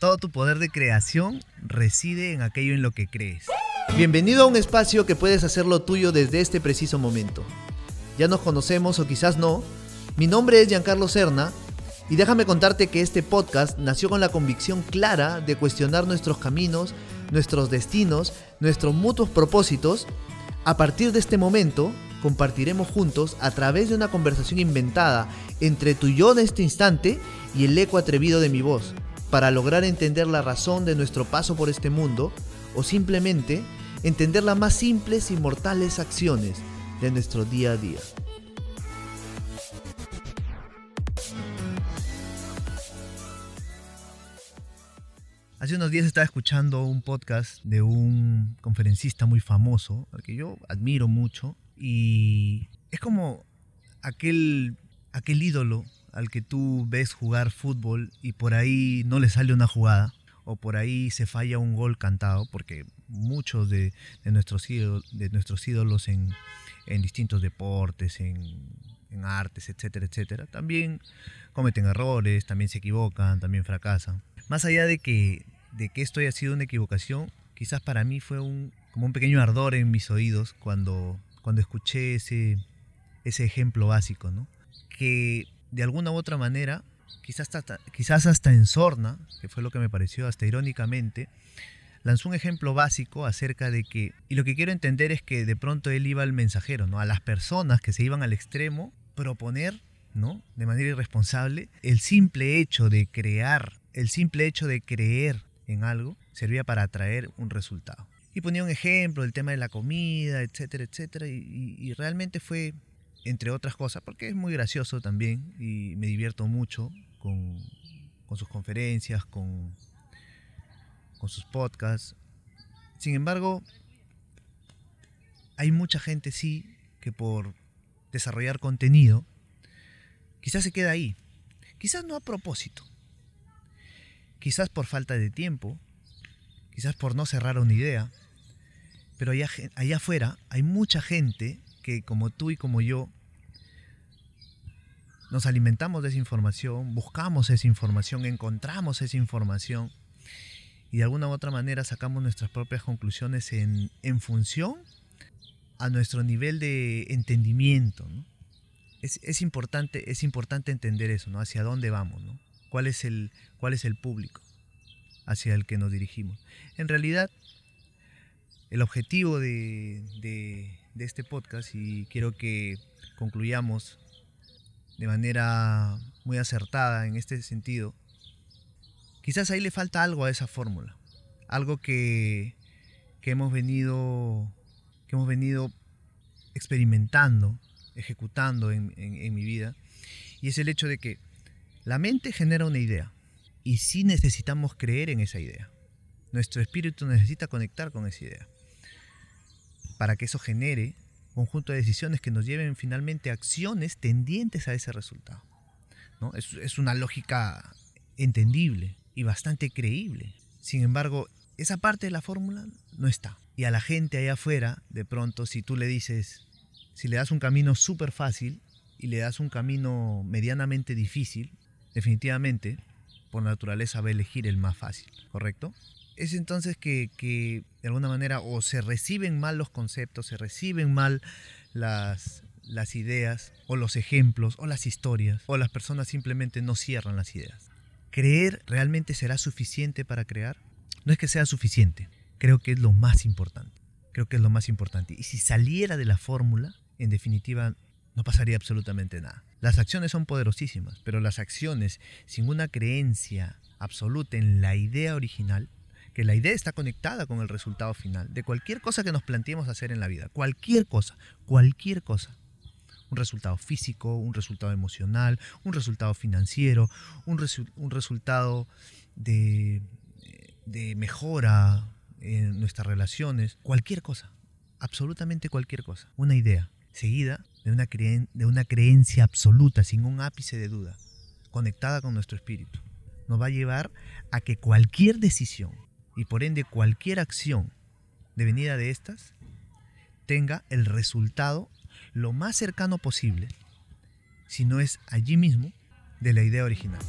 Todo tu poder de creación reside en aquello en lo que crees. Bienvenido a un espacio que puedes hacerlo tuyo desde este preciso momento. Ya nos conocemos o quizás no. Mi nombre es Giancarlo Serna y déjame contarte que este podcast nació con la convicción clara de cuestionar nuestros caminos, nuestros destinos, nuestros mutuos propósitos. A partir de este momento, compartiremos juntos a través de una conversación inventada entre tu yo de este instante y el eco atrevido de mi voz para lograr entender la razón de nuestro paso por este mundo o simplemente entender las más simples y mortales acciones de nuestro día a día. Hace unos días estaba escuchando un podcast de un conferencista muy famoso, al que yo admiro mucho, y es como aquel, aquel ídolo al que tú ves jugar fútbol y por ahí no le sale una jugada o por ahí se falla un gol cantado, porque muchos de, nuestros, ídolos, de nuestros ídolos en, distintos deportes, en, artes, etcétera, etcétera, también cometen errores, también se equivocan, también fracasan. Más allá de que, de que esto haya sido una equivocación, quizás para mí fue un, como un pequeño ardor en mis oídos cuando, cuando escuché ese, ese ejemplo básico, ¿no? Que de alguna u otra manera, quizás hasta, quizás hasta en Sorna, que fue lo que me pareció hasta irónicamente, lanzó un ejemplo básico acerca de que, y lo que quiero entender es que de pronto él iba al mensajero, ¿no? a las personas que se iban al extremo, proponer, ¿no? de manera irresponsable, el simple hecho de crear, el simple hecho de creer en algo, servía para atraer un resultado. Y ponía un ejemplo del tema de la comida, etcétera, etcétera, y realmente fue entre otras cosas, porque es muy gracioso también y me divierto mucho con, sus conferencias, con, con sus podcasts. Sin embargo, hay mucha gente sí que por desarrollar contenido, quizás se queda ahí. Quizás no a propósito. Quizás por falta de tiempo. Quizás por no cerrar una idea. Pero allá, allá afuera hay mucha gente como tú y como yo nos alimentamos de esa información, buscamos esa información, encontramos esa información y de alguna u otra manera sacamos nuestras propias conclusiones en, función a nuestro nivel de entendimiento. Es, importante, es importante entender eso, ¿no? Hacia dónde vamos, ¿no? ¿Cuál es el, cuál es el público hacia el que nos dirigimos? En realidad, el objetivo de este podcast y quiero que concluyamos de manera muy acertada en este sentido, quizás ahí le falta algo a esa fórmula, algo que, hemos venido que hemos venido experimentando, ejecutando en, en mi vida, y es el hecho de que la mente genera una idea y sí necesitamos creer en esa idea. Nuestro espíritu necesita conectar con esa idea para que eso genere un conjunto de decisiones que nos lleven finalmente a acciones tendientes a ese resultado. ¿no? Es, es una lógica entendible y bastante creíble. Sin embargo, esa parte de la fórmula no está. Y a la gente allá afuera, de pronto, si tú le dices, si le das un camino súper fácil y le das un camino medianamente difícil, definitivamente, por naturaleza va a elegir el más fácil, ¿correcto? Es entonces que, de alguna manera o se reciben mal los conceptos, se reciben mal las, las ideas o los ejemplos o las historias o las personas simplemente no cierran las ideas. ¿Creer realmente será suficiente para crear? No es que sea suficiente, creo que es lo más importante. Creo que es lo más importante. Y si saliera de la fórmula, en definitiva, no pasaría absolutamente nada. Las acciones son poderosísimas, pero las acciones sin una creencia absoluta en la idea original que la idea está conectada con el resultado final de cualquier cosa que nos planteemos hacer en la vida. Cualquier cosa, cualquier cosa. Un resultado físico, un resultado emocional, un resultado financiero, un, resultado de, mejora en nuestras relaciones, cualquier cosa, absolutamente cualquier cosa. Una idea seguida de una, de una creencia absoluta, sin un ápice de duda, conectada con nuestro espíritu, nos va a llevar a que cualquier decisión y por ende cualquier acción devenida de estas tenga el resultado lo más cercano posible, si no es allí mismo, de la idea original.